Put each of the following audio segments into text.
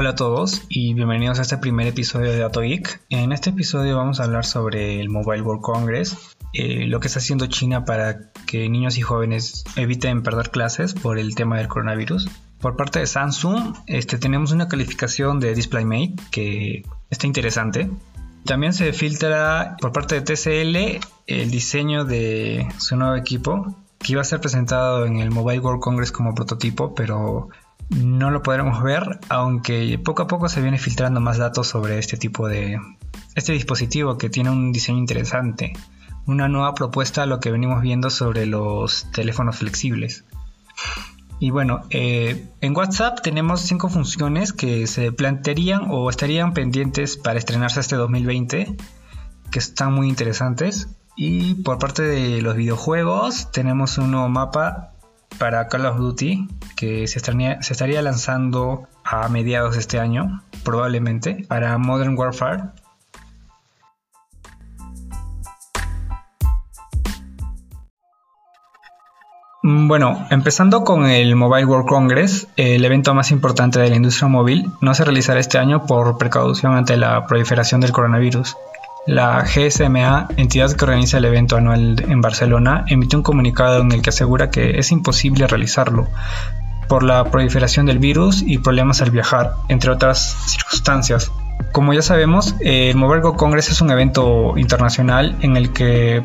Hola a todos y bienvenidos a este primer episodio de Dato Geek. En este episodio vamos a hablar sobre el Mobile World Congress, eh, lo que está haciendo China para que niños y jóvenes eviten perder clases por el tema del coronavirus. Por parte de Samsung, este, tenemos una calificación de DisplayMate que está interesante. También se filtra por parte de TCL el diseño de su nuevo equipo que iba a ser presentado en el Mobile World Congress como prototipo, pero no lo podremos ver, aunque poco a poco se viene filtrando más datos sobre este tipo de este dispositivo que tiene un diseño interesante, una nueva propuesta a lo que venimos viendo sobre los teléfonos flexibles. Y bueno, eh, en WhatsApp tenemos cinco funciones que se plantearían o estarían pendientes para estrenarse este 2020, que están muy interesantes. Y por parte de los videojuegos tenemos un nuevo mapa para Call of Duty que se estaría, lanzando a mediados de este año, probablemente, para Modern Warfare. Mm, bueno, empezando con el Mobile World Congress, el evento más importante de la industria móvil, no se realizará este año por precaución ante la proliferación del coronavirus. La GSMA, entidad que organiza el evento anual en Barcelona, emitió un comunicado en el que asegura que es imposible realizarlo por la proliferación del virus y problemas al viajar, entre otras circunstancias. Como ya sabemos, el Mobile Congress es un evento internacional en el que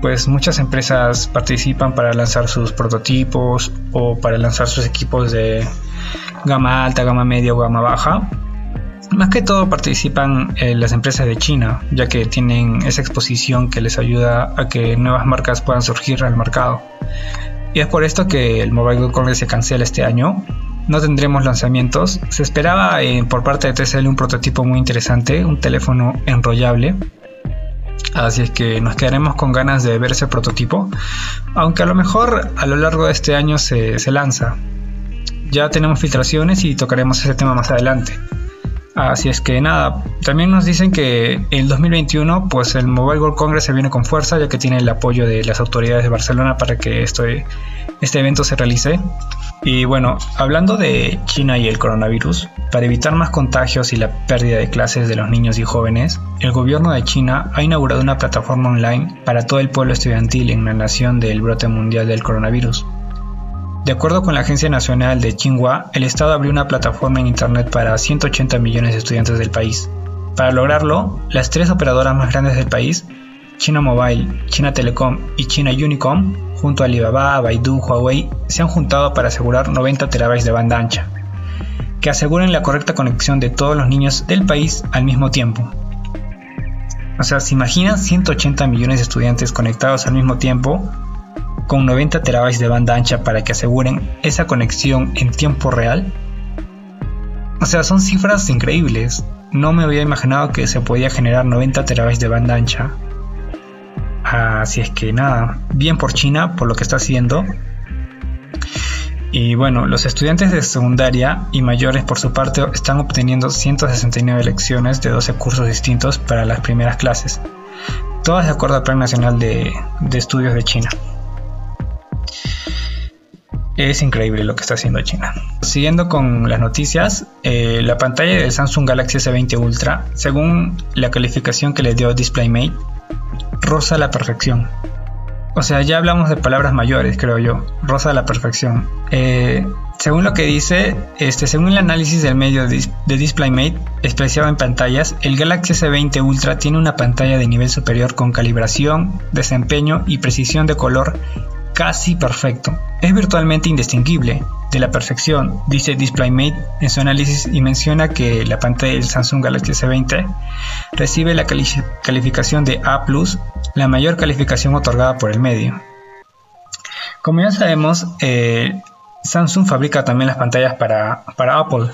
pues muchas empresas participan para lanzar sus prototipos o para lanzar sus equipos de gama alta, gama media o gama baja más que todo participan eh, las empresas de China, ya que tienen esa exposición que les ayuda a que nuevas marcas puedan surgir al mercado. Y es por esto que el Mobile World Congress se cancela este año. No tendremos lanzamientos. Se esperaba eh, por parte de TCL un prototipo muy interesante, un teléfono enrollable. Así es que nos quedaremos con ganas de ver ese prototipo, aunque a lo mejor a lo largo de este año se, se lanza. Ya tenemos filtraciones y tocaremos ese tema más adelante. Así es que nada, también nos dicen que el 2021 pues el Mobile World Congress se viene con fuerza ya que tiene el apoyo de las autoridades de Barcelona para que este evento se realice. Y bueno, hablando de China y el coronavirus, para evitar más contagios y la pérdida de clases de los niños y jóvenes, el gobierno de China ha inaugurado una plataforma online para todo el pueblo estudiantil en la nación del brote mundial del coronavirus. De acuerdo con la Agencia Nacional de Tsinghua, el Estado abrió una plataforma en Internet para 180 millones de estudiantes del país. Para lograrlo, las tres operadoras más grandes del país, China Mobile, China Telecom y China Unicom, junto a Alibaba, Baidu, Huawei, se han juntado para asegurar 90 terabytes de banda ancha, que aseguren la correcta conexión de todos los niños del país al mismo tiempo. O sea, ¿se imaginan 180 millones de estudiantes conectados al mismo tiempo con 90 terabytes de banda ancha para que aseguren esa conexión en tiempo real? O sea, son cifras increíbles. No me había imaginado que se podía generar 90 terabytes de banda ancha. Así es que nada, bien por China, por lo que está haciendo. Y bueno, los estudiantes de secundaria y mayores por su parte están obteniendo 169 lecciones de 12 cursos distintos para las primeras clases, todas de acuerdo al Plan Nacional de, de Estudios de China. Es increíble lo que está haciendo China. Siguiendo con las noticias, eh, la pantalla del Samsung Galaxy S20 Ultra, según la calificación que le dio DisplayMate, rosa a la perfección. O sea, ya hablamos de palabras mayores, creo yo. Rosa la perfección. Eh, según lo que dice, este, según el análisis del medio de, DisplayMate expresado en pantallas, el Galaxy S20 Ultra tiene una pantalla de nivel superior con calibración, desempeño y precisión de color casi perfecto. Es virtualmente indistinguible de la perfección, dice DisplayMate en su análisis y menciona que la pantalla del Samsung Galaxy S20 recibe la calificación de A+, la mayor calificación otorgada por el medio. Como ya sabemos, eh, Samsung fabrica también las pantallas para, para Apple.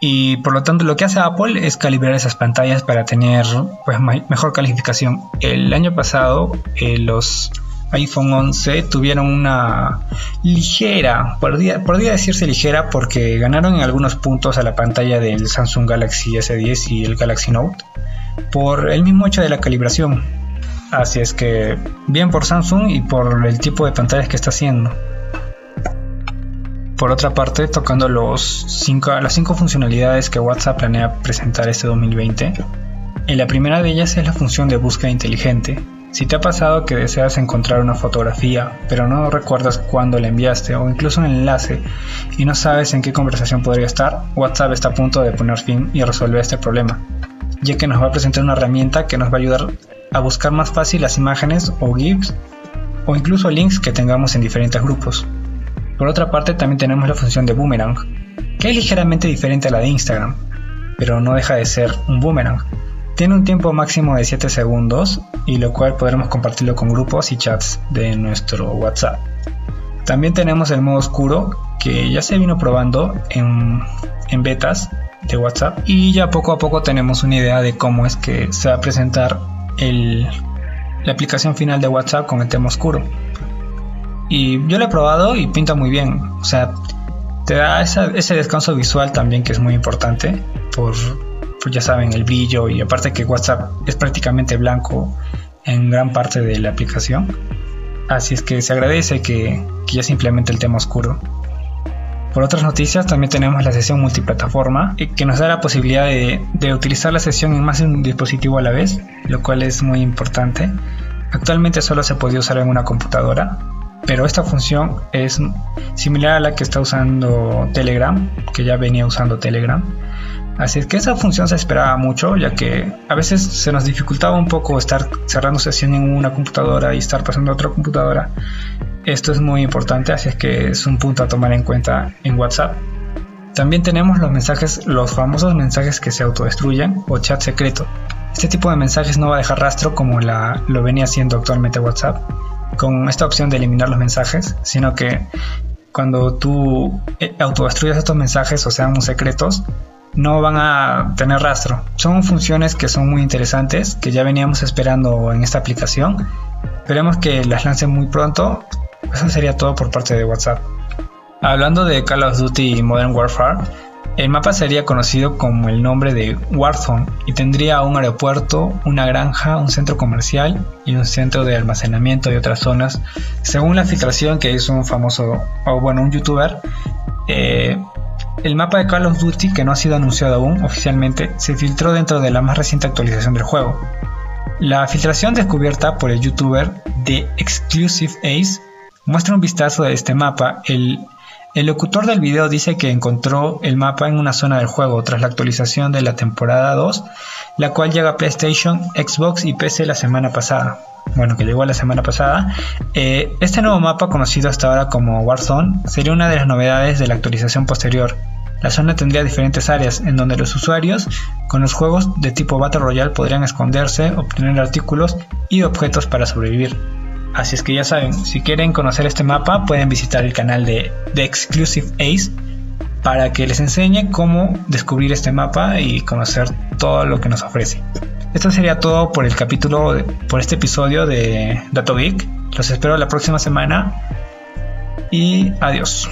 Y por lo tanto lo que hace Apple es calibrar esas pantallas para tener pues, mejor calificación. El año pasado eh, los iPhone 11 tuvieron una ligera, podría, decirse ligera porque ganaron en algunos puntos a la pantalla del Samsung Galaxy S10 y el Galaxy Note por el mismo hecho de la calibración. Así es que bien por Samsung y por el tipo de pantallas que está haciendo. Por otra parte, tocando los cinco, las cinco funcionalidades que WhatsApp planea presentar este 2020, en la primera de ellas es la función de búsqueda inteligente. Si te ha pasado que deseas encontrar una fotografía, pero no recuerdas cuándo la enviaste o incluso un enlace y no sabes en qué conversación podría estar, WhatsApp está a punto de poner fin y resolver este problema, ya que nos va a presentar una herramienta que nos va a ayudar a buscar más fácil las imágenes o GIFs o incluso links que tengamos en diferentes grupos. Por otra parte también tenemos la función de boomerang, que es ligeramente diferente a la de Instagram, pero no deja de ser un boomerang. Tiene un tiempo máximo de 7 segundos y lo cual podremos compartirlo con grupos y chats de nuestro WhatsApp. También tenemos el modo oscuro que ya se vino probando en, en betas de WhatsApp y ya poco a poco tenemos una idea de cómo es que se va a presentar el, la aplicación final de WhatsApp con el tema oscuro. Y yo lo he probado y pinta muy bien. O sea, te da ese descanso visual también que es muy importante por, ya saben, el brillo y aparte que WhatsApp es prácticamente blanco en gran parte de la aplicación. Así es que se agradece que, ya se implemente el tema oscuro. Por otras noticias, también tenemos la sesión multiplataforma, que nos da la posibilidad de, de, utilizar la sesión en más de un dispositivo a la vez, lo cual es muy importante. Actualmente solo se puede usar en una computadora, pero esta función es similar a la que está usando Telegram, que ya venía usando Telegram. Así que esa función se esperaba mucho, ya que a veces se nos dificultaba un poco estar cerrando sesión en una computadora y estar pasando a otra computadora. Esto es muy importante, así es que es un punto a tomar en cuenta en WhatsApp. También tenemos los mensajes, los famosos mensajes que se autodestruyen o chat secreto. Este tipo de mensajes no va a dejar rastro como lo venía haciendo actualmente WhatsApp con esta opción de eliminar los mensajes, sino que cuando tú eh, autodestruyes estos mensajes o sean secretos, no van a tener rastro. Son funciones que son muy interesantes, que ya veníamos esperando en esta aplicación. Esperemos que las lancen muy pronto. Eso sería todo por parte de WhatsApp. Hablando de Call of Duty Modern Warfare, el mapa sería conocido como el nombre de Warzone y tendría un aeropuerto, una granja, un centro comercial y un centro de almacenamiento y otras zonas. Según la filtración que hizo un famoso, o bueno, un youtuber, eh, el mapa de Call of Duty, que no ha sido anunciado aún oficialmente, se filtró dentro de la más reciente actualización del juego. La filtración descubierta por el youtuber The Exclusive Ace muestra un vistazo de este mapa, el el locutor del video dice que encontró el mapa en una zona del juego tras la actualización de la temporada 2, la cual llega a PlayStation, Xbox y PC la semana pasada. Bueno, que llegó la semana pasada. Eh, este nuevo mapa, conocido hasta ahora como Warzone, sería una de las novedades de la actualización posterior. La zona tendría diferentes áreas en donde los usuarios con los juegos de tipo Battle Royale podrían esconderse, obtener artículos y objetos para sobrevivir. Así es que ya saben, si quieren conocer este mapa pueden visitar el canal de The Exclusive Ace para que les enseñe cómo descubrir este mapa y conocer todo lo que nos ofrece. Esto sería todo por el capítulo, por este episodio de Dato. Los espero la próxima semana y adiós.